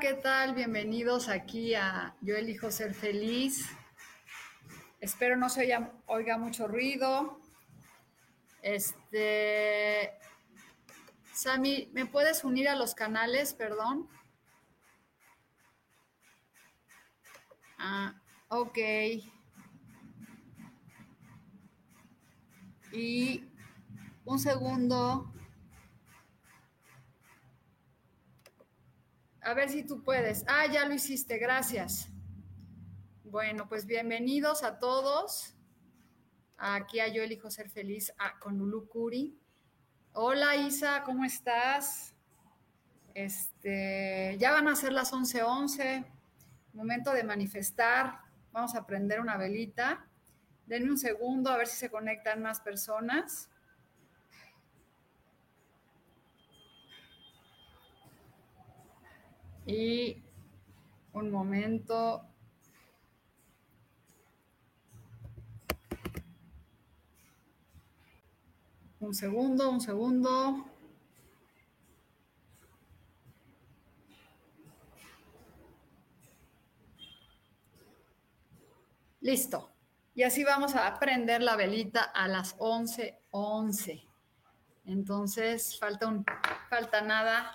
¿Qué tal? Bienvenidos aquí a Yo elijo ser feliz. Espero no se oiga, mucho ruido. Este, Sami, ¿me puedes unir a los canales, perdón? Ah, ok. Y un segundo. A ver si tú puedes. Ah, ya lo hiciste, gracias. Bueno, pues bienvenidos a todos. Aquí a Yo Elijo Ser Feliz ah, con Lulu Curi. Hola Isa, ¿cómo estás? Este, ya van a ser las 11:11. 11. Momento de manifestar. Vamos a prender una velita. Denme un segundo a ver si se conectan más personas. Y un momento. Un segundo, un segundo. Listo. Y así vamos a prender la velita a las 11:11. 11. Entonces, falta un falta nada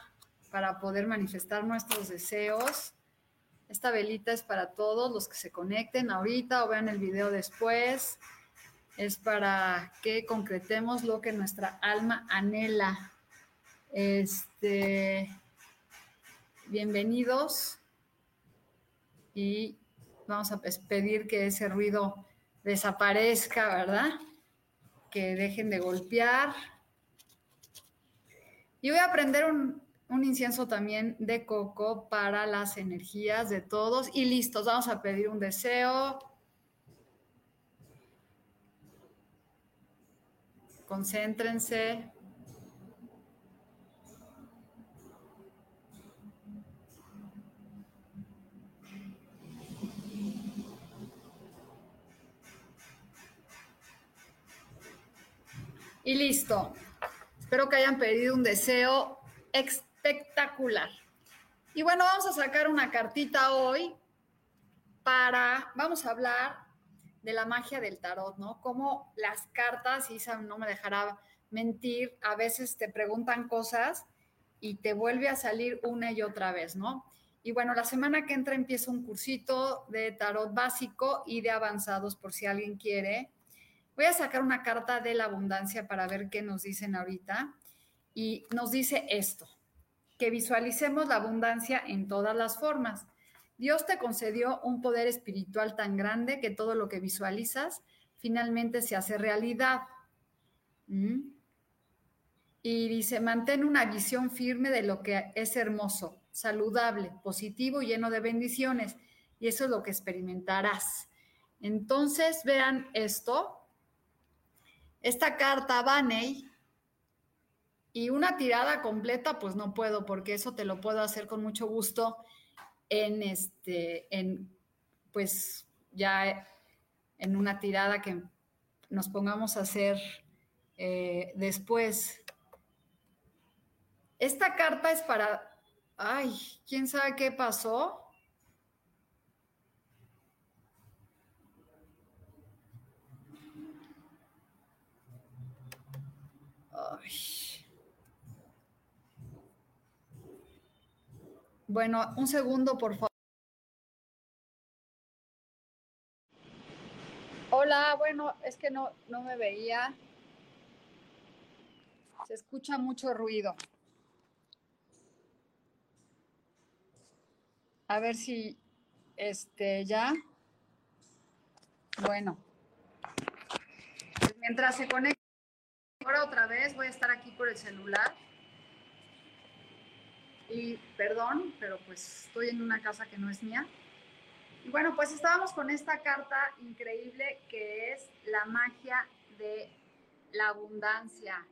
para poder manifestar nuestros deseos. Esta velita es para todos los que se conecten ahorita o vean el video después. Es para que concretemos lo que nuestra alma anhela. Este, bienvenidos y vamos a pedir que ese ruido desaparezca, ¿verdad? Que dejen de golpear. Y voy a prender un, un incienso también de coco para las energías de todos. Y listos, vamos a pedir un deseo. Concéntrense. Y listo. Espero que hayan pedido un deseo espectacular. Y bueno, vamos a sacar una cartita hoy para, vamos a hablar de la magia del tarot, ¿no? Como las cartas, Isa no me dejará mentir, a veces te preguntan cosas y te vuelve a salir una y otra vez, ¿no? Y bueno, la semana que entra empieza un cursito de tarot básico y de avanzados por si alguien quiere. Voy a sacar una carta de la abundancia para ver qué nos dicen ahorita. Y nos dice esto que visualicemos la abundancia en todas las formas. Dios te concedió un poder espiritual tan grande que todo lo que visualizas finalmente se hace realidad. ¿Mm? Y dice, mantén una visión firme de lo que es hermoso, saludable, positivo, lleno de bendiciones. Y eso es lo que experimentarás. Entonces, vean esto. Esta carta, Baney, y una tirada completa, pues no puedo, porque eso te lo puedo hacer con mucho gusto en este, en, pues ya en una tirada que nos pongamos a hacer eh, después. Esta carta es para, ay, quién sabe qué pasó. Ay. Bueno, un segundo, por favor. Hola, bueno, es que no, no me veía. Se escucha mucho ruido. A ver si, este, ya. Bueno. Mientras se conecta ahora otra vez, voy a estar aquí por el celular. Y perdón, pero pues estoy en una casa que no es mía. Y bueno, pues estábamos con esta carta increíble que es la magia de la abundancia.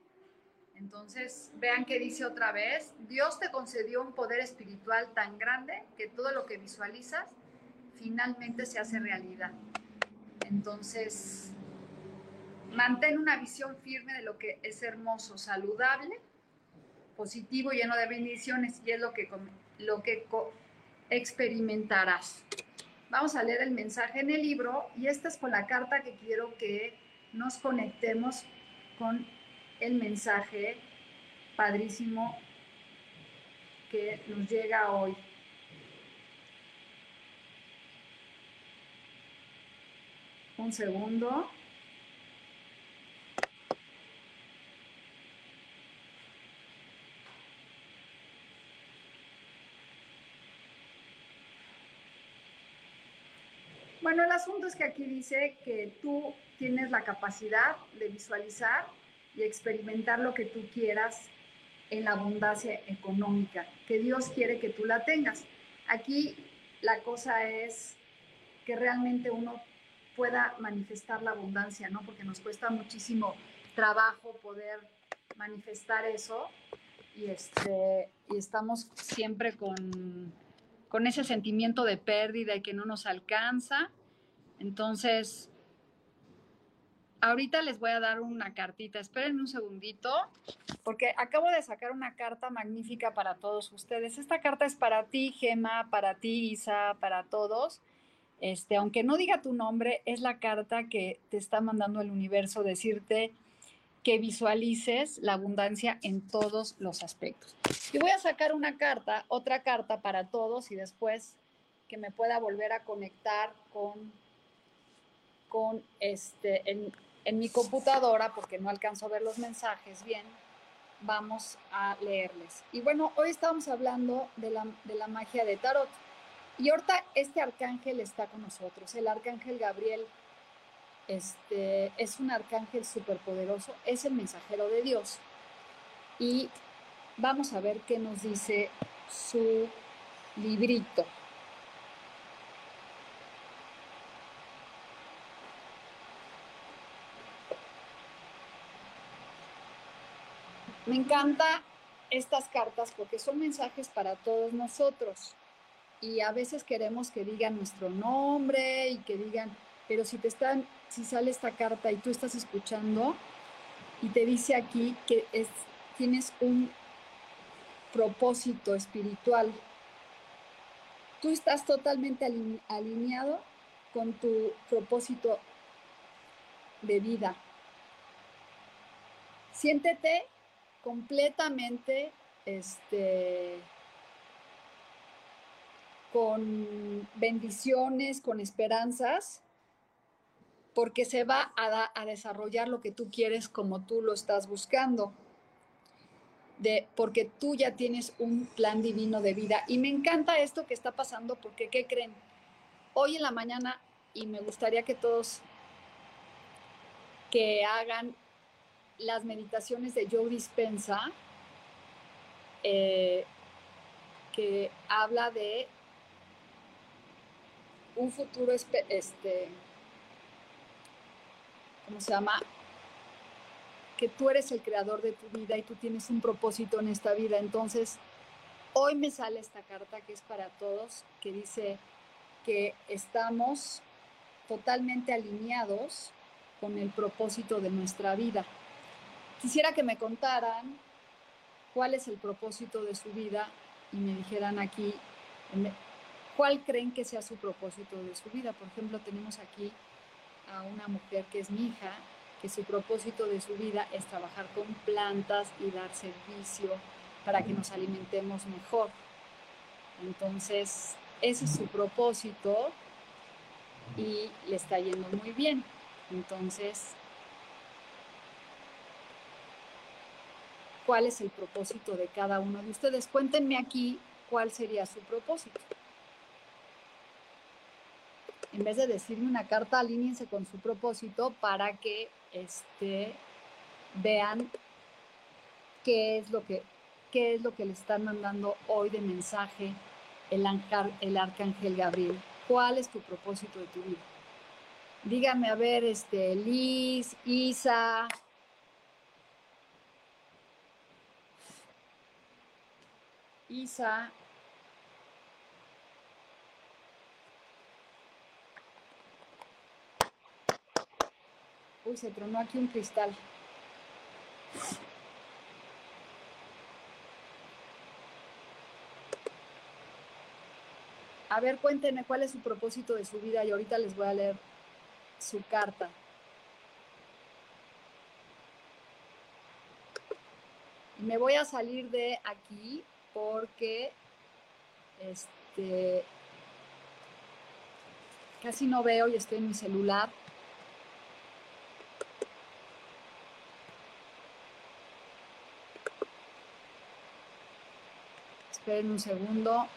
Entonces, vean que dice otra vez, Dios te concedió un poder espiritual tan grande que todo lo que visualizas finalmente se hace realidad. Entonces, mantén una visión firme de lo que es hermoso, saludable, positivo, lleno de bendiciones y es lo que, lo que experimentarás. Vamos a leer el mensaje en el libro y esta es con la carta que quiero que nos conectemos con el mensaje padrísimo que nos llega hoy. Un segundo. Bueno, el asunto es que aquí dice que tú tienes la capacidad de visualizar y experimentar lo que tú quieras en la abundancia económica, que Dios quiere que tú la tengas. Aquí la cosa es que realmente uno pueda manifestar la abundancia, ¿no? Porque nos cuesta muchísimo trabajo poder manifestar eso y, este, y estamos siempre con, con ese sentimiento de pérdida y que no nos alcanza. Entonces, ahorita les voy a dar una cartita. Esperen un segundito, porque acabo de sacar una carta magnífica para todos ustedes. Esta carta es para ti, Gema, para ti, Isa, para todos. Este, aunque no diga tu nombre, es la carta que te está mandando el universo decirte que visualices la abundancia en todos los aspectos. Y voy a sacar una carta, otra carta para todos y después que me pueda volver a conectar con, con este, en, mi computadora, porque no alcanzo a ver los mensajes bien, vamos a leerles. Y bueno, hoy estamos hablando de la, de la magia de Tarot. Y ahorita este arcángel está con nosotros, el arcángel Gabriel. Este es un arcángel superpoderoso, es el mensajero de Dios. Y vamos a ver qué nos dice su librito. Me encanta estas cartas porque son mensajes para todos nosotros y a veces queremos que digan nuestro nombre y que digan, pero si te están, si sale esta carta y tú estás escuchando y te dice aquí que es, tienes un propósito espiritual, tú estás totalmente alineado con tu propósito de vida. Siéntete completamente este, con bendiciones, con esperanzas, porque se va a, a, desarrollar lo que tú quieres como tú lo estás buscando. De, porque tú ya tienes un plan divino de vida. Y me encanta esto que está pasando porque, ¿qué creen? Hoy en la mañana, y me gustaría que todos que hagan las meditaciones de Joe Dispensa, eh, que habla de un futuro, este, ¿cómo se llama? Que tú eres el creador de tu vida y tú tienes un propósito en esta vida. Entonces, hoy me sale esta carta que es para todos, que dice que estamos totalmente alineados con el propósito de nuestra vida. Quisiera que me contaran cuál es el propósito de su vida y me dijeran aquí cuál creen que sea su propósito de su vida. Por ejemplo, tenemos aquí a una mujer que es mi hija, que su propósito de su vida es trabajar con plantas y dar servicio para que nos alimentemos mejor. Entonces, ese es su propósito y le está yendo muy bien. Entonces, ¿cuál es el propósito de cada uno de ustedes? Cuéntenme aquí cuál sería su propósito. En vez de decirme una carta, alíñense con su propósito para que este, vean qué es lo que qué es lo que le están mandando hoy de mensaje el, el arcángel Gabriel. ¿Cuál es tu propósito de tu vida? Dígame, a ver, este, Liz, Isa. Isa. Uy, se tronó aquí un cristal. A ver, cuéntenme cuál es su propósito de su vida y ahorita les voy a leer su carta. Me voy a salir de aquí porque este casi no veo y estoy en mi celular. Esperen un segundo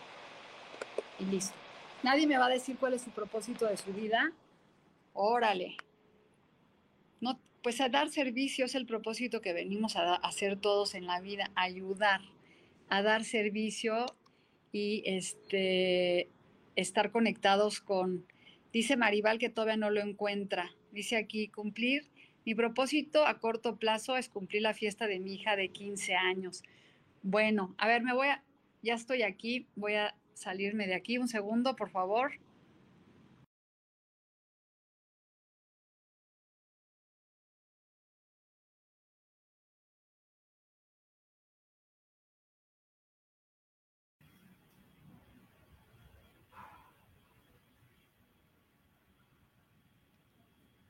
y listo. Nadie me va a decir cuál es su propósito de su vida. Órale. No, pues a dar servicio es el propósito que venimos a, hacer todos en la vida, ayudar, a dar servicio y este, estar conectados con, dice Maribal que todavía no lo encuentra, dice aquí, cumplir, mi propósito a corto plazo es cumplir la fiesta de mi hija de 15 años. Bueno, a ver, me voy a, ya estoy aquí, voy a salirme de aquí un segundo, por favor.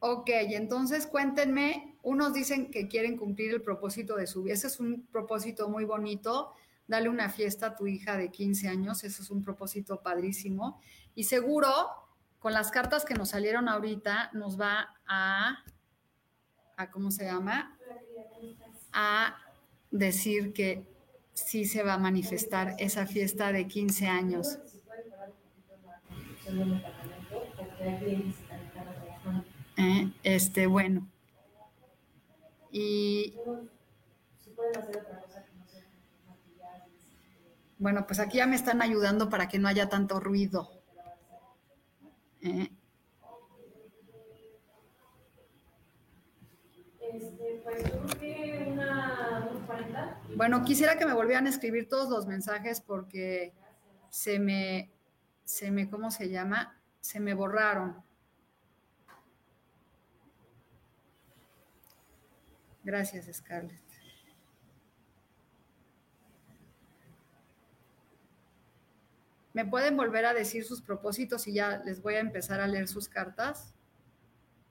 Ok, entonces cuéntenme, unos dicen que quieren cumplir el propósito de su vida, ese es un propósito muy bonito, dale una fiesta a tu hija de 15 años, eso es un propósito padrísimo. Y seguro, con las cartas que nos salieron ahorita, nos va a, a ¿cómo se llama? A decir que sí se va a manifestar esa fiesta de 15 años. Eh, este, bueno. Y bueno, pues aquí ya me están ayudando para que no haya tanto ruido. ¿Eh? Este, pues, bueno, quisiera que me volvieran a escribir todos los mensajes porque se me, se me, ¿cómo se llama? Se me borraron. Gracias, Scarlett. ¿Me pueden volver a decir sus propósitos y ya les voy a empezar a leer sus cartas?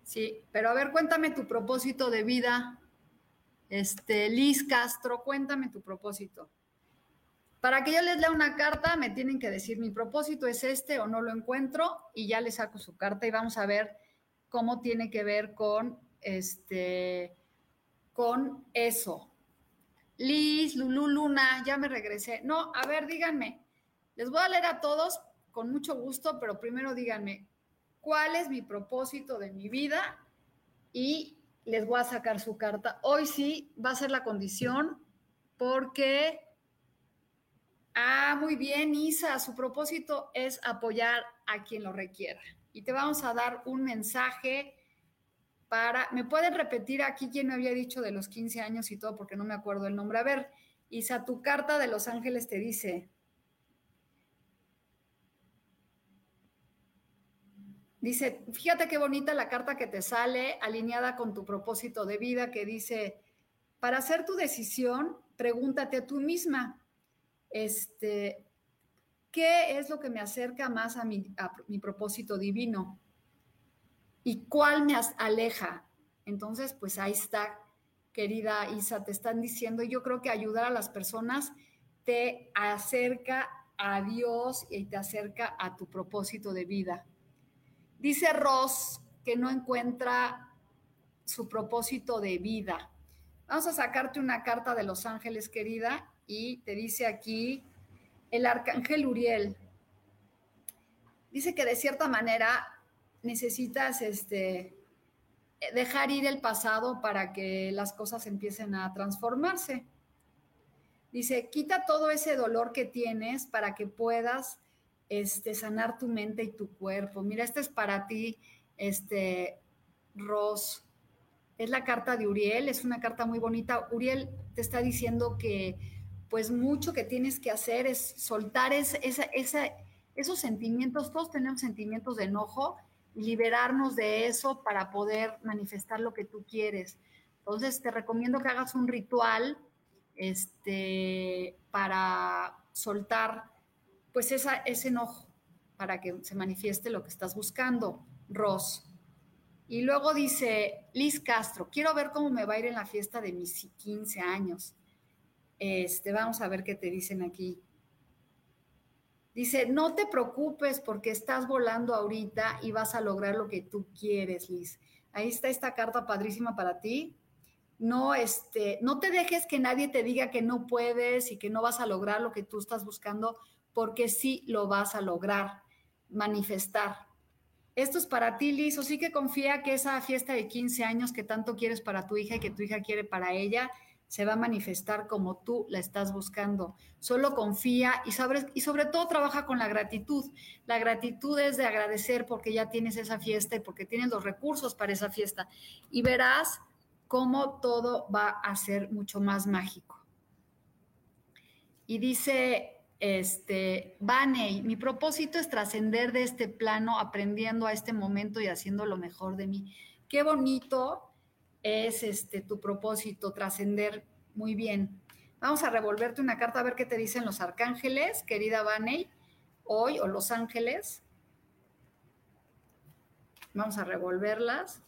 Sí, pero a ver, cuéntame tu propósito de vida. Este, Liz Castro, cuéntame tu propósito. Para que yo les lea una carta, me tienen que decir mi propósito es este o no lo encuentro y ya les saco su carta y vamos a ver cómo tiene que ver con este con eso. Liz, Lulu Luna, ya me regresé. No, a ver, díganme, les voy a leer a todos con mucho gusto, pero primero díganme cuál es mi propósito de mi vida y les voy a sacar su carta. Hoy sí va a ser la condición porque, ah, muy bien, Isa, su propósito es apoyar a quien lo requiera. Y te vamos a dar un mensaje para, ¿me pueden repetir aquí quién me había dicho de los 15 años y todo? Porque no me acuerdo el nombre. A ver, Isa, tu carta de Los Ángeles te dice, Dice, fíjate qué bonita la carta que te sale, alineada con tu propósito de vida, que dice, para hacer tu decisión, pregúntate a tú misma, este, ¿qué es lo que me acerca más a mi, a mi propósito divino? ¿Y cuál me aleja? Entonces, pues ahí está, querida Isa, te están diciendo, yo creo que ayudar a las personas te acerca a Dios y te acerca a tu propósito de vida. Dice Ross que no encuentra su propósito de vida. Vamos a sacarte una carta de los ángeles, querida, y te dice aquí el arcángel Uriel. Dice que de cierta manera necesitas este, dejar ir el pasado para que las cosas empiecen a transformarse. Dice, quita todo ese dolor que tienes para que puedas este, sanar tu mente y tu cuerpo. Mira, este es para ti, este, Ros. Es la carta de Uriel, es una carta muy bonita. Uriel te está diciendo que pues mucho que tienes que hacer es soltar esa, esos sentimientos, todos tenemos sentimientos de enojo, liberarnos de eso para poder manifestar lo que tú quieres. Entonces, te recomiendo que hagas un ritual este, para soltar pues esa, ese enojo, para que se manifieste lo que estás buscando, Ros. Y luego dice Liz Castro, quiero ver cómo me va a ir en la fiesta de mis 15 años. Este, vamos a ver qué te dicen aquí. Dice, no te preocupes porque estás volando ahorita y vas a lograr lo que tú quieres, Liz. Ahí está esta carta padrísima para ti. No, este, no te dejes que nadie te diga que no puedes y que no vas a lograr lo que tú estás buscando, porque sí lo vas a lograr manifestar. Esto es para ti, Liz, o sí que confía que esa fiesta de 15 años que tanto quieres para tu hija y que tu hija quiere para ella, se va a manifestar como tú la estás buscando. Solo confía y, y sobre todo trabaja con la gratitud. La gratitud es de agradecer porque ya tienes esa fiesta y porque tienes los recursos para esa fiesta. Y verás cómo todo va a ser mucho más mágico. Y dice este Baney, mi propósito es trascender de este plano aprendiendo a este momento y haciendo lo mejor de mí. Qué bonito es este, tu propósito, trascender muy bien. Vamos a revolverte una carta a ver qué te dicen los arcángeles, querida Vaney, hoy, o los ángeles. Vamos a revolverlas.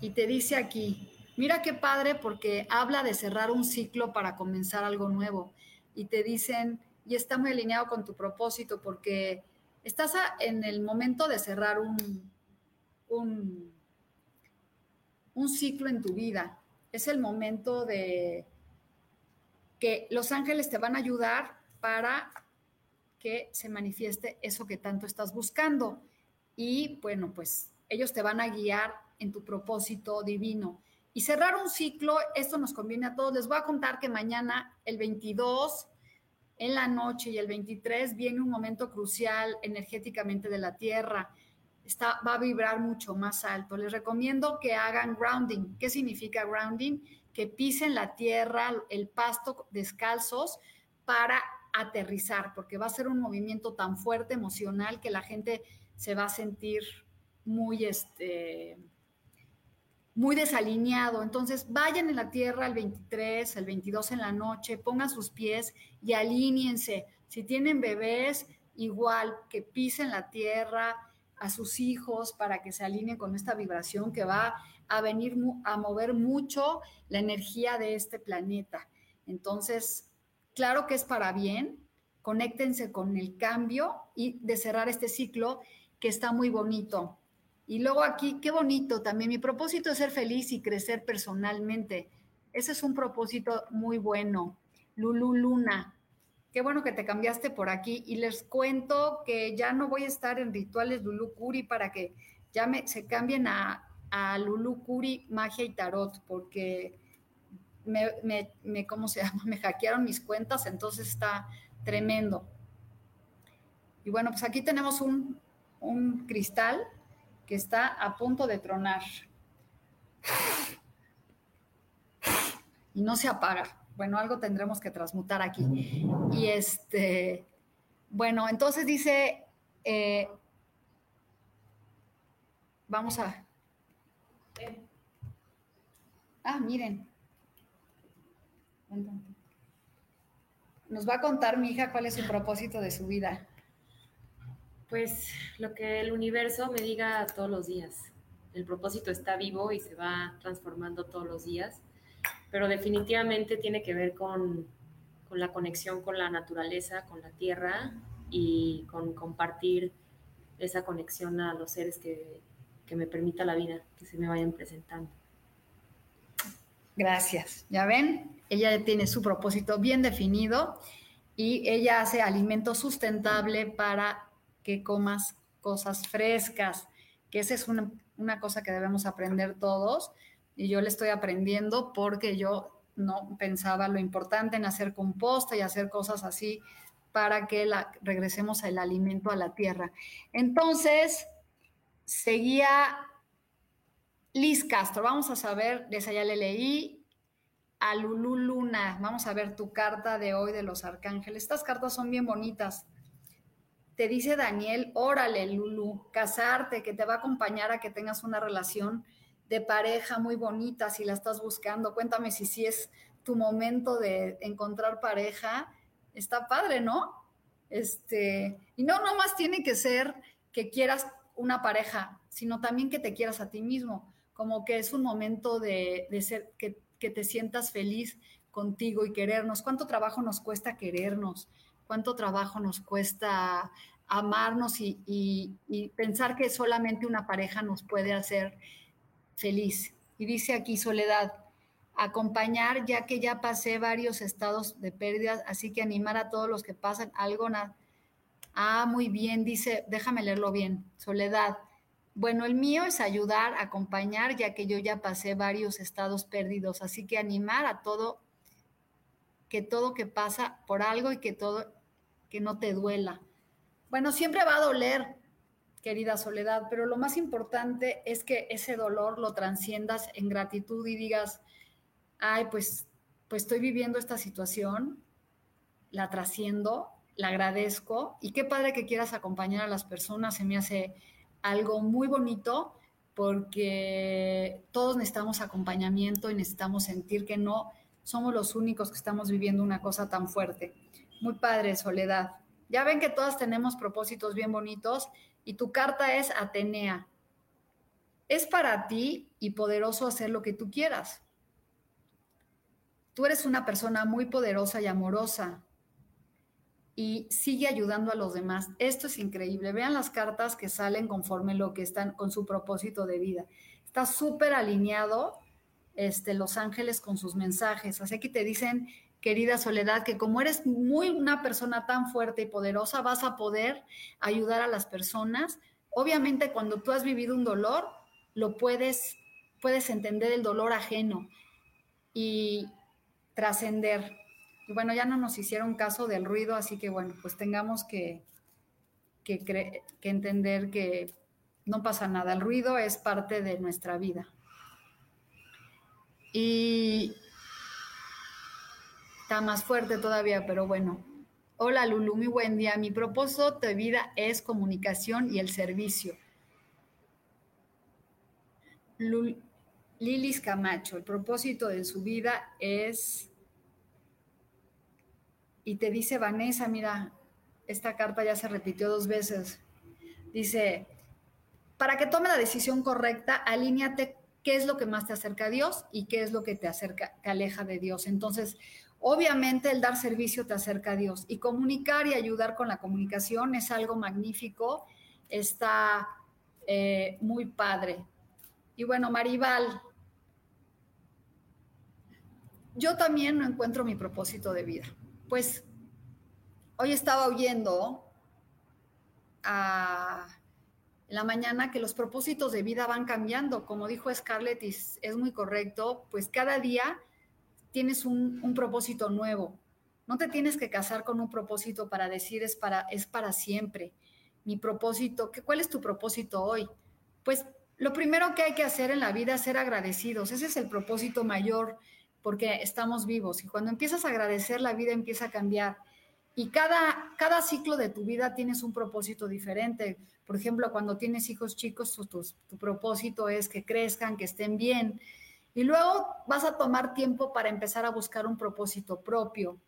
Y te dice aquí, mira qué padre porque habla de cerrar un ciclo para comenzar algo nuevo. Y te dicen, y está muy alineado con tu propósito porque estás en el momento de cerrar un, un, ciclo en tu vida. Es el momento de que los ángeles te van a ayudar para que se manifieste eso que tanto estás buscando. Y bueno, pues ellos te van a guiar en tu propósito divino. Y cerrar un ciclo, esto nos conviene a todos. Les voy a contar que mañana, el 22, en la noche y el 23, viene un momento crucial energéticamente de la Tierra va a vibrar mucho más alto. Les recomiendo que hagan grounding. ¿Qué significa grounding? Que pisen la tierra, el pasto descalzos para aterrizar, porque va a ser un movimiento tan fuerte emocional que la gente se va a sentir muy, este, muy desalineado. Entonces, vayan en la tierra el 23, el 22 en la noche, pongan sus pies y alíñense. Si tienen bebés, igual que pisen la tierra, a sus hijos para que se alineen con esta vibración que va a venir a mover mucho la energía de este planeta. Entonces, claro que es para bien, conéctense con el cambio y de cerrar este ciclo que está muy bonito. Y luego aquí, qué bonito también, mi propósito es ser feliz y crecer personalmente. Ese es un propósito muy bueno. Lulu Luna, Qué bueno que te cambiaste por aquí y les cuento que ya no voy a estar en rituales Lulu Curi para que ya me, se cambien a, a Lulu Curi Magia y Tarot porque me, me, ¿cómo se llama? Me hackearon mis cuentas, entonces está tremendo. Y bueno, pues aquí tenemos un, un cristal que está a punto de tronar. Y no se apaga bueno, algo tendremos que transmutar aquí. Y este, bueno, entonces dice, eh, vamos a... Ah, miren. Nos va a contar mi hija cuál es su propósito de su vida. Pues lo que el universo me diga todos los días. El propósito está vivo y se va transformando todos los días, pero definitivamente tiene que ver con, con la conexión con la naturaleza, con la tierra y con compartir esa conexión a los seres que, que me permita la vida, que se me vayan presentando. Gracias. Ya ven, ella tiene su propósito bien definido y ella hace alimento sustentable para que comas cosas frescas, que esa es una, una cosa que debemos aprender todos y yo le estoy aprendiendo porque yo no pensaba lo importante en hacer composta y hacer cosas así para que la, regresemos el alimento a la tierra. Entonces, seguía Liz Castro. Vamos a saber, de esa ya le leí, a Lulu Luna. Vamos a ver tu carta de hoy de los arcángeles. Estas cartas son bien bonitas. Te dice Daniel, órale, Lulu, casarte, que te va a acompañar a que tengas una relación de pareja muy bonita si la estás buscando. Cuéntame si sí es tu momento de encontrar pareja está padre, ¿no? Este, y no nomás tiene que ser que quieras una pareja, sino también que te quieras a ti mismo, como que es un momento de, ser, que, te sientas feliz contigo y querernos. ¿Cuánto trabajo nos cuesta querernos? ¿Cuánto trabajo nos cuesta amarnos y, y pensar que solamente una pareja nos puede hacer feliz? Y dice aquí Soledad, acompañar, ya que ya pasé varios estados de pérdidas, así que animar a todos los que pasan algo. Ah, muy bien, dice, déjame leerlo bien. Soledad. Bueno, el mío es ayudar, acompañar, ya que yo ya pasé varios estados perdidos, así que animar a todo, que todo que pasa por algo y que todo, que no te duela. Bueno, siempre va a doler, querida Soledad, pero lo más importante es que ese dolor lo transciendas en gratitud y digas, ay, pues, pues estoy viviendo esta situación, la trasciendo, la agradezco y qué padre que quieras acompañar a las personas, se me hace algo muy bonito porque todos necesitamos acompañamiento y necesitamos sentir que no somos los únicos que estamos viviendo una cosa tan fuerte. Muy padre, Soledad. Ya ven que todas tenemos propósitos bien bonitos y tu carta es Atenea. Es para ti y poderoso hacer lo que tú quieras. Tú eres una persona muy poderosa y amorosa y sigue ayudando a los demás. Esto es increíble. Vean las cartas que salen conforme lo que están con su propósito de vida. Está súper alineado este, los ángeles con sus mensajes. Así que te dicen, querida Soledad, que como eres muy una persona tan fuerte y poderosa, vas a poder ayudar a las personas. Obviamente, cuando tú has vivido un dolor, lo puedes, puedes entender el dolor ajeno. Y trascender. Y bueno, ya no nos hicieron caso del ruido, así que bueno, pues tengamos que, que, que entender que no pasa nada. El ruido es parte de nuestra vida. Y está más fuerte todavía, pero bueno. Hola Lulu, muy buen día. Mi propósito de vida es comunicación y el servicio. Lilis Camacho, el propósito de su vida es, y te dice Vanessa, mira, esta carta ya se repitió dos veces, dice, para que tome la decisión correcta, alíñate qué es lo que más te acerca a Dios y qué es lo que te acerca, te aleja de Dios. Entonces, obviamente el dar servicio te acerca a Dios y comunicar y ayudar con la comunicación es algo magnífico, está eh, muy padre. Y bueno, Maribal, yo también no encuentro mi propósito de vida. Pues hoy estaba oyendo a la mañana que los propósitos de vida van cambiando. Como dijo Scarlett, y es muy correcto, pues cada día tienes un, un, propósito nuevo. No te tienes que casar con un propósito para decir es para, es para siempre. Mi propósito, ¿cuál es tu propósito hoy? Pues lo primero que hay que hacer en la vida es ser agradecidos. Ese es el propósito mayor porque estamos vivos y cuando empiezas a agradecer la vida empieza a cambiar. Y cada, cada ciclo de tu vida tienes un propósito diferente. Por ejemplo, cuando tienes hijos chicos, tu, tu, propósito es que crezcan, que estén bien. Y luego vas a tomar tiempo para empezar a buscar un propósito propio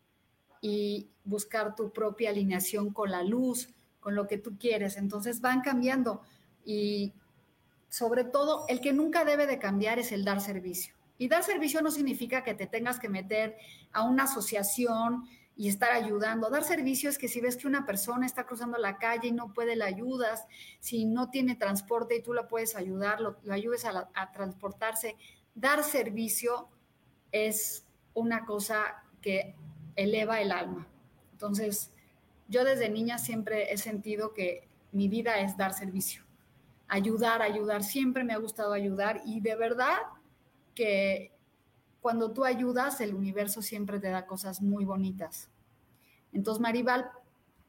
y buscar tu propia alineación con la luz, con lo que tú quieres. Entonces van cambiando y sobre todo el que nunca debe de cambiar es el dar servicio. Y dar servicio no significa que te tengas que meter a una asociación y estar ayudando. Dar servicio es que si ves que una persona está cruzando la calle y no puede, la ayudas. Si no tiene transporte y tú la puedes ayudar, lo, ayudes a, transportarse. Dar servicio es una cosa que eleva el alma. Entonces, yo desde niña siempre he sentido que mi vida es dar servicio, ayudar, ayudar. Siempre me ha gustado ayudar y de verdad que cuando tú ayudas, el universo siempre te da cosas muy bonitas. Entonces, Maribal,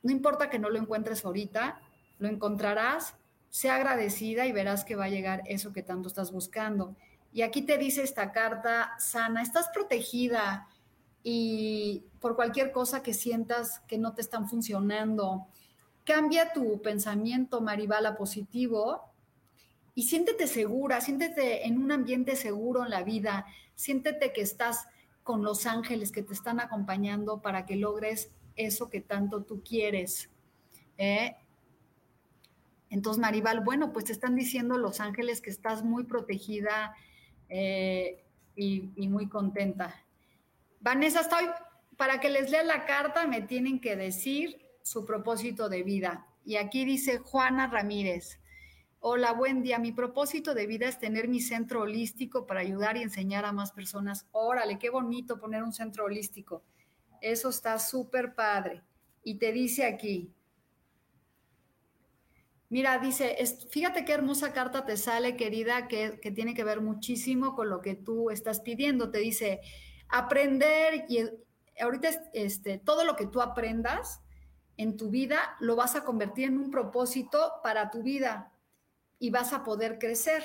no importa que no lo encuentres ahorita, lo encontrarás, sea agradecida y verás que va a llegar eso que tanto estás buscando. Y aquí te dice esta carta sana, estás protegida y por cualquier cosa que sientas que no te están funcionando, cambia tu pensamiento, Maribal, a positivo y siéntete segura, siéntete en un ambiente seguro en la vida, siéntete que estás con los ángeles que te están acompañando para que logres eso que tanto tú quieres. ¿eh? Entonces, Maribal, bueno, pues te están diciendo los ángeles que estás muy protegida eh, y, y, muy contenta. Vanessa, estoy, para que les lea la carta me tienen que decir su propósito de vida. Y aquí dice Juana Ramírez. Hola, buen día. Mi propósito de vida es tener mi centro holístico para ayudar y enseñar a más personas. Órale, qué bonito poner un centro holístico. Eso está súper padre. Y te dice aquí, mira, dice, fíjate qué hermosa carta te sale, querida, que, que tiene que ver muchísimo con lo que tú estás pidiendo. Te dice, aprender y ahorita este, todo lo que tú aprendas en tu vida lo vas a convertir en un propósito para tu vida y vas a poder crecer.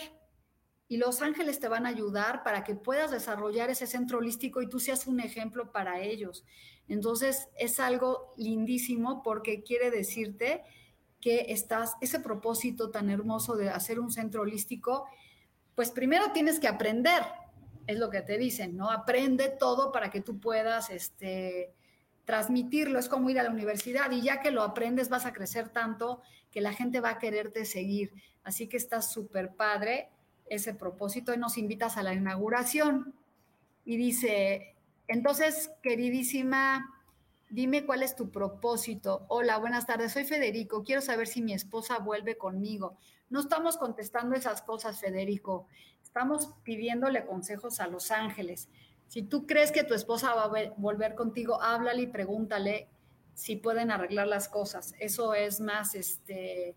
Y los ángeles te van a ayudar para que puedas desarrollar ese centro holístico y tú seas un ejemplo para ellos. Entonces es algo lindísimo porque quiere decirte que estás, ese propósito tan hermoso de hacer un centro holístico, pues primero tienes que aprender, es lo que te dicen, ¿no? Aprende todo para que tú puedas, este, transmitirlo, es como ir a la universidad y ya que lo aprendes vas a crecer tanto que la gente va a quererte seguir. Así que está súper padre ese propósito y nos invitas a la inauguración. Y dice, entonces, queridísima, dime cuál es tu propósito. Hola, buenas tardes, soy Federico. Quiero saber si mi esposa vuelve conmigo. No estamos contestando esas cosas, Federico. Estamos pidiéndole consejos a los ángeles. Si tú crees que tu esposa va a volver contigo, háblale y pregúntale si pueden arreglar las cosas. Eso es más, este,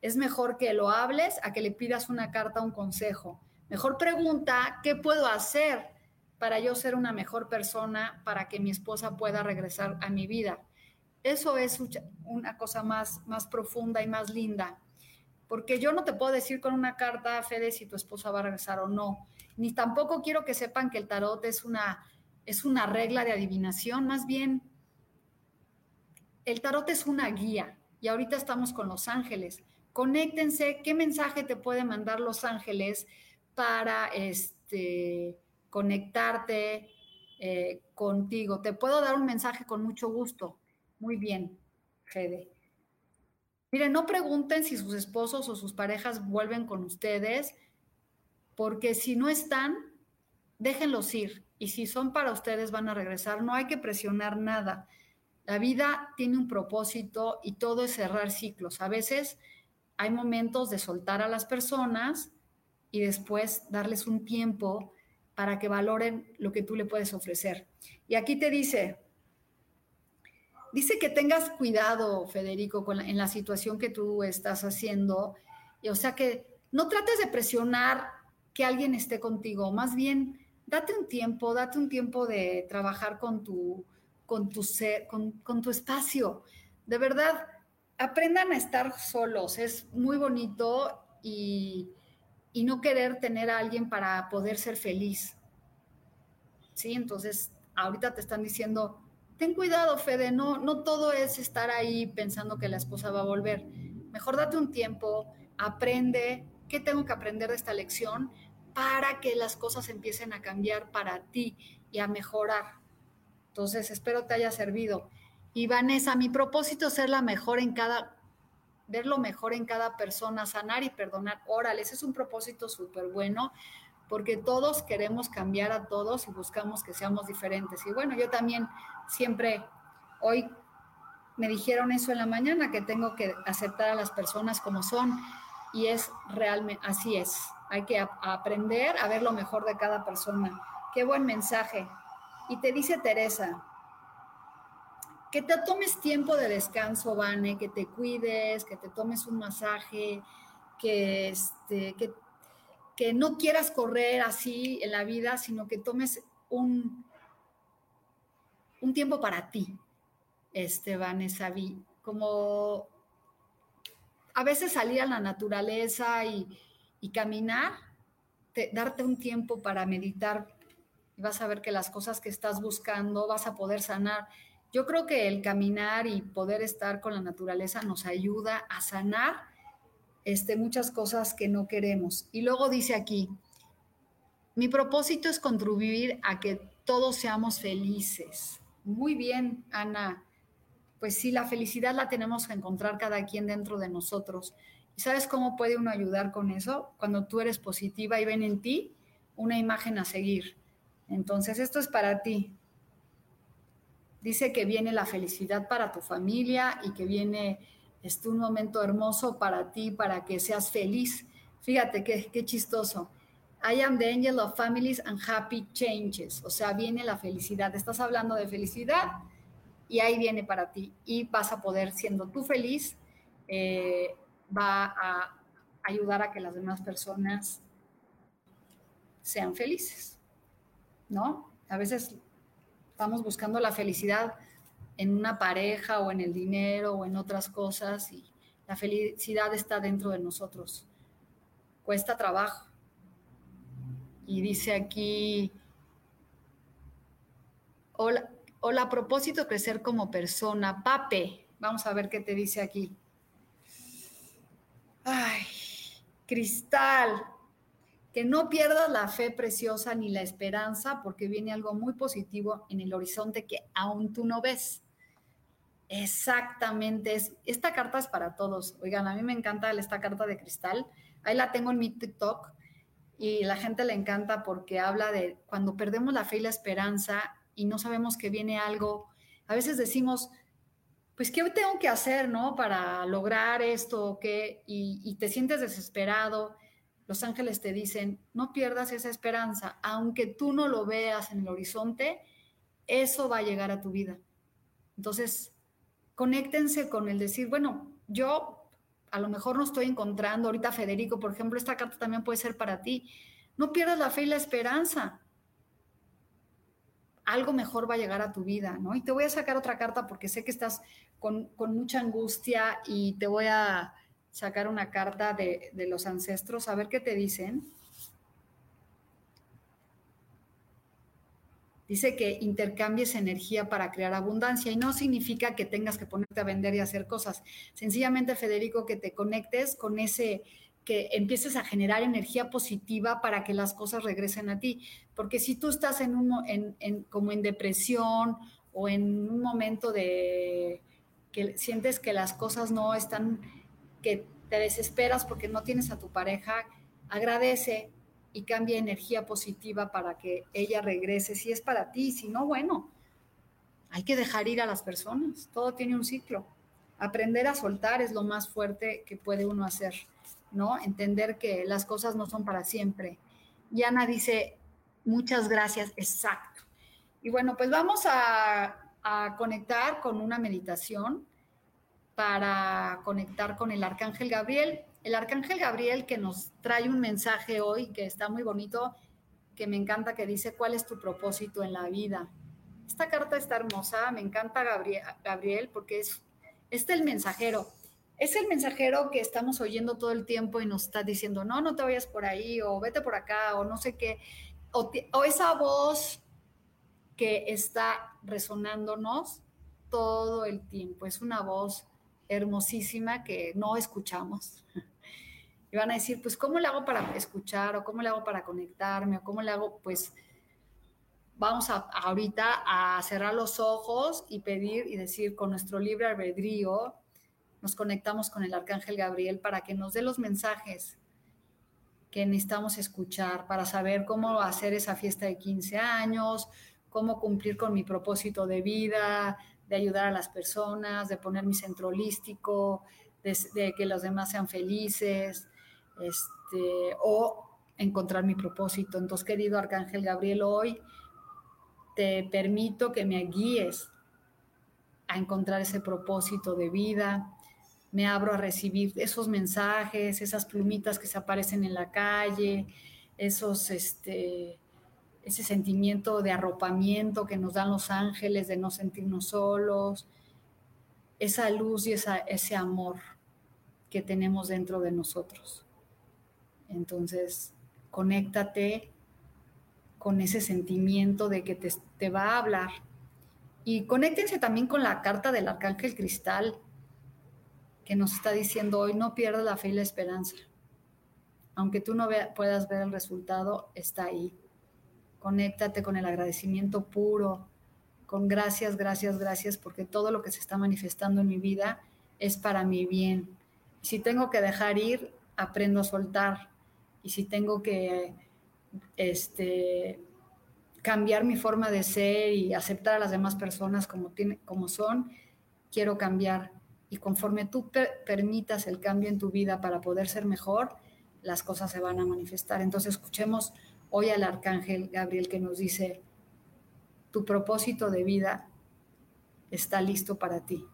es mejor que lo hables a que le pidas una carta, un consejo. Mejor pregunta, ¿qué puedo hacer para yo ser una mejor persona, para que mi esposa pueda regresar a mi vida? Eso es una cosa más, más profunda y más linda. Porque yo no te puedo decir con una carta, Fede, si tu esposa va a regresar o no. Ni tampoco quiero que sepan que el tarot es una, es una regla de adivinación. Más bien, el tarot es una guía. Y ahorita estamos con los ángeles conéctense, qué mensaje te puede mandar Los Ángeles para este, conectarte eh, contigo. Te puedo dar un mensaje con mucho gusto. Muy bien, Fede. Miren, no pregunten si sus esposos o sus parejas vuelven con ustedes, porque si no están, déjenlos ir. Y si son para ustedes, van a regresar. No hay que presionar nada. La vida tiene un propósito y todo es cerrar ciclos. A veces hay momentos de soltar a las personas y después darles un tiempo para que valoren lo que tú le puedes ofrecer. Y aquí te dice, dice que tengas cuidado, Federico, con en la situación que tú estás haciendo. Y, o sea que no trates de presionar que alguien esté contigo, más bien date un tiempo, date un tiempo de trabajar con tu, con tu ser, con, con tu espacio. De verdad, aprendan a estar solos, es muy bonito y, no querer tener a alguien para poder ser feliz. Sí, entonces ahorita te están diciendo, ten cuidado, Fede, no, no todo es estar ahí pensando que la esposa va a volver. Mejor date un tiempo, aprende, ¿qué tengo que aprender de esta lección? para que las cosas empiecen a cambiar para ti y a mejorar. Entonces, espero te haya servido. Y Vanessa, mi propósito es ser la mejor en cada ver lo mejor en cada persona, sanar y perdonar. Órale, ese es un propósito súper bueno porque todos queremos cambiar a todos y buscamos que seamos diferentes. Y bueno, yo también siempre, hoy me dijeron eso en la mañana, que tengo que aceptar a las personas como son y es realmente, así es. Hay que aprender a ver lo mejor de cada persona. Qué buen mensaje. Y te dice Teresa, que te tomes tiempo de descanso, Vane, que te cuides, que te tomes un masaje, que, este, que, que no quieras correr así en la vida, sino que tomes un, un tiempo para ti, este, Vanessa, como a veces salir a la naturaleza y, y caminar, darte un tiempo para meditar y vas a ver que las cosas que estás buscando vas a poder sanar. Yo creo que el caminar y poder estar con la naturaleza nos ayuda a sanar este, muchas cosas que no queremos. Y luego dice aquí, mi propósito es contribuir a que todos seamos felices. Muy bien, Ana. Pues sí, la felicidad la tenemos que encontrar cada quien dentro de nosotros. ¿Y sabes cómo puede uno ayudar con eso? Cuando tú eres positiva y ven en ti una imagen a seguir. Entonces, esto es para ti. Dice que viene la felicidad para tu familia y que viene este, un momento hermoso para ti, para que seas feliz. Fíjate qué, qué chistoso. I am the angel of families and happy changes. O sea, viene la felicidad. Estás hablando de felicidad y ahí viene para ti. Y vas a poder, siendo tú feliz, eh, va a ayudar a que las demás personas sean felices. ¿No? A veces Estamos buscando la felicidad en una pareja o en el dinero o en otras cosas y la felicidad está dentro de nosotros. Cuesta trabajo. Y dice aquí, hola, hola, a propósito, crecer como persona. Pape, vamos a ver qué te dice aquí. Ay, Cristal, que no pierdas la fe preciosa ni la esperanza porque viene algo muy positivo en el horizonte que aún tú no ves. Exactamente, es, esta carta es para todos. Oigan, a mí me encanta esta carta de cristal. Ahí la tengo en mi TikTok y la gente le encanta porque habla de cuando perdemos la fe y la esperanza y no sabemos que viene algo. A veces decimos, pues, ¿qué tengo que hacer, no? Para lograr esto qué, y te sientes desesperado los ángeles te dicen, no pierdas esa esperanza, aunque tú no lo veas en el horizonte, eso va a llegar a tu vida. Entonces, conéctense con el decir, bueno, yo a lo mejor no estoy encontrando, ahorita Federico, por ejemplo, esta carta también puede ser para ti. No pierdas la fe y la esperanza. Algo mejor va a llegar a tu vida, ¿no? Y te voy a sacar otra carta porque sé que estás con, con mucha angustia y te voy a sacar una carta de, los ancestros, a ver qué te dicen. Dice que intercambies energía para crear abundancia y no significa que tengas que ponerte a vender y hacer cosas. Sencillamente, Federico, que te conectes con ese, que empieces a generar energía positiva para que las cosas regresen a ti. Porque si tú estás en un, en, como en depresión o en un momento de que sientes que las cosas no están que te desesperas porque no tienes a tu pareja, agradece y cambia energía positiva para que ella regrese. Si es para ti, si no, bueno, hay que dejar ir a las personas. Todo tiene un ciclo. Aprender a soltar es lo más fuerte que puede uno hacer, ¿no? Entender que las cosas no son para siempre. Y Ana dice, muchas gracias, exacto. Y bueno, pues vamos a, a conectar con una meditación para conectar con el Arcángel Gabriel. El Arcángel Gabriel que nos trae un mensaje hoy que está muy bonito, que me encanta, que dice, ¿cuál es tu propósito en la vida? Esta carta está hermosa, me encanta Gabriel, porque es, este el mensajero. Es el mensajero que estamos oyendo todo el tiempo y nos está diciendo, no, no te vayas por ahí, o vete por acá, o no sé qué. O esa voz que está resonándonos todo el tiempo. Es una voz hermosísima que no escuchamos. Y van a decir, pues, ¿cómo le hago para escuchar? ¿O cómo le hago para conectarme? ¿O cómo le hago? Pues, vamos a, ahorita a cerrar los ojos y pedir y decir con nuestro libre albedrío, nos conectamos con el Arcángel Gabriel para que nos dé los mensajes que necesitamos escuchar para saber cómo hacer esa fiesta de 15 años, cómo cumplir con mi propósito de vida, de ayudar a las personas, de poner mi centro holístico, de, que los demás sean felices, este, o encontrar mi propósito. Entonces, querido Arcángel Gabriel, hoy te permito que me guíes a encontrar ese propósito de vida, me abro a recibir esos mensajes, esas plumitas que se aparecen en la calle, esos, este, ese sentimiento de arropamiento que nos dan los ángeles, de no sentirnos solos, esa luz y ese amor que tenemos dentro de nosotros. Entonces, conéctate con ese sentimiento de que te, te va a hablar. Y conéctense también con la carta del Arcángel Cristal que nos está diciendo hoy, no pierdas la fe y la esperanza. Aunque tú no puedas ver el resultado, está ahí. Conéctate con el agradecimiento puro, con gracias, gracias, gracias, porque todo lo que se está manifestando en mi vida es para mi bien. Si tengo que dejar ir, aprendo a soltar. Y si tengo que este, cambiar mi forma de ser y aceptar a las demás personas como, tiene, como son, quiero cambiar y conforme tú permitas el cambio en tu vida para poder ser mejor, las cosas se van a manifestar. Entonces escuchemos hoy al arcángel Gabriel que nos dice, tu propósito de vida está listo para ti.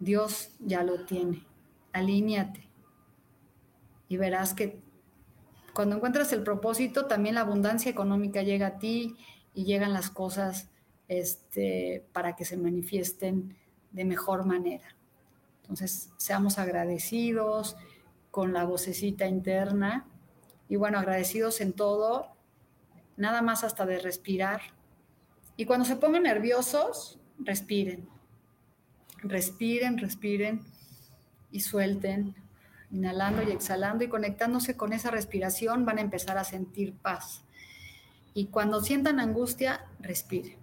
Dios ya lo tiene. Alíñate y verás que cuando encuentras el propósito, también la abundancia económica llega a ti y llegan las cosas este, para que se manifiesten de mejor manera. Entonces, seamos agradecidos con la vocecita interna y bueno, agradecidos en todo, nada más hasta de respirar. Y cuando se pongan nerviosos, respiren. Respiren, respiren y suelten, inhalando y exhalando y conectándose con esa respiración van a empezar a sentir paz. Y cuando sientan angustia, respiren.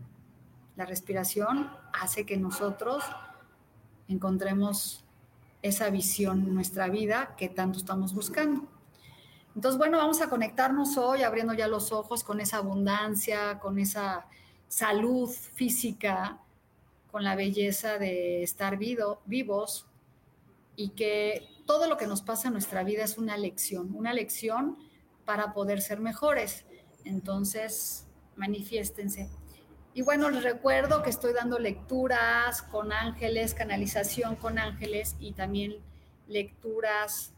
La respiración hace que nosotros encontremos esa visión en nuestra vida que tanto estamos buscando. Entonces, bueno, vamos a conectarnos hoy abriendo ya los ojos con esa abundancia, con esa salud física, con la belleza de estar vivos y que todo lo que nos pasa en nuestra vida es una lección, una lección para poder ser mejores. Entonces, manifiéstense. Y bueno, les recuerdo que estoy dando lecturas con ángeles, canalización con ángeles y también lecturas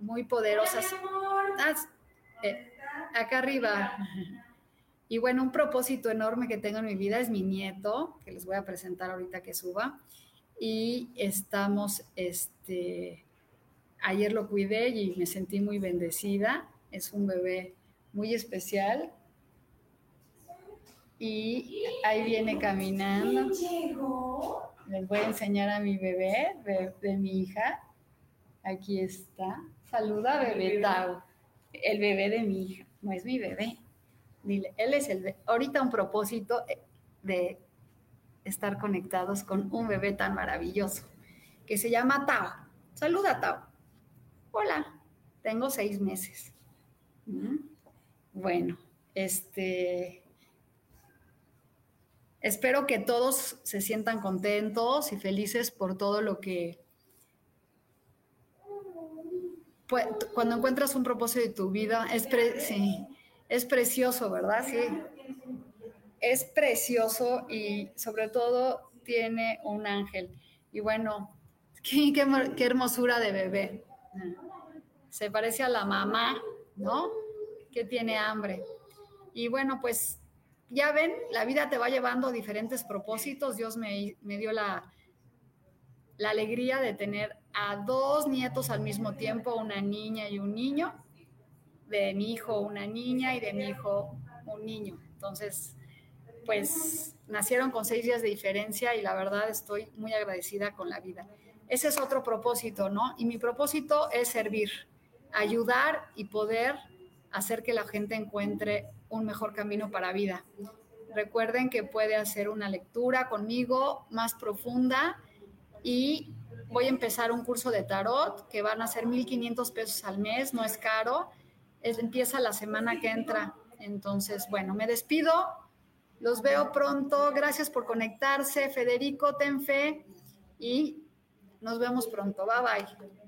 muy, poderosas. Ah, eh, acá arriba. Y bueno, un propósito enorme que tengo en mi vida es mi nieto, que les voy a presentar ahorita que suba. Y estamos, este, ayer lo cuidé y me sentí muy bendecida. Es un bebé muy especial y ahí viene caminando. Les voy a enseñar a mi bebé, de, mi hija. Aquí está. Saluda, bebé Tau. El bebé de mi hija. No es mi bebé. Dile, él es el. Ahorita un propósito de estar conectados con un bebé tan maravilloso que se llama Tao. Saluda, Tao. Hola, tengo seis meses. ¿Mm? Bueno, este, Espero que todos se sientan contentos y felices por todo lo que... Cuando encuentras un propósito de tu vida, es, es precioso, ¿verdad? Sí. Es precioso y sobre todo tiene un ángel. Y bueno, qué, qué hermosura de bebé. Se parece a la mamá, ¿no? Que tiene hambre. Y bueno, pues ya ven, la vida te va llevando a diferentes propósitos. Dios me, dio la, la alegría de tener a dos nietos al mismo tiempo, una niña y un niño. De mi hijo una niña y de mi hijo un niño. Entonces, pues nacieron con seis días de diferencia y la verdad estoy muy agradecida con la vida. Ese es otro propósito, ¿no? Y mi propósito es servir, ayudar y poder hacer que la gente encuentre un mejor camino para vida. recuerden que puede hacer una lectura conmigo más profunda y voy a empezar un curso de tarot que van a ser 1.500 pesos al mes, no es caro, es, empieza la semana que entra. Entonces, bueno, me despido, los veo pronto, gracias por conectarse, Federico, ten fe y nos vemos pronto, bye bye.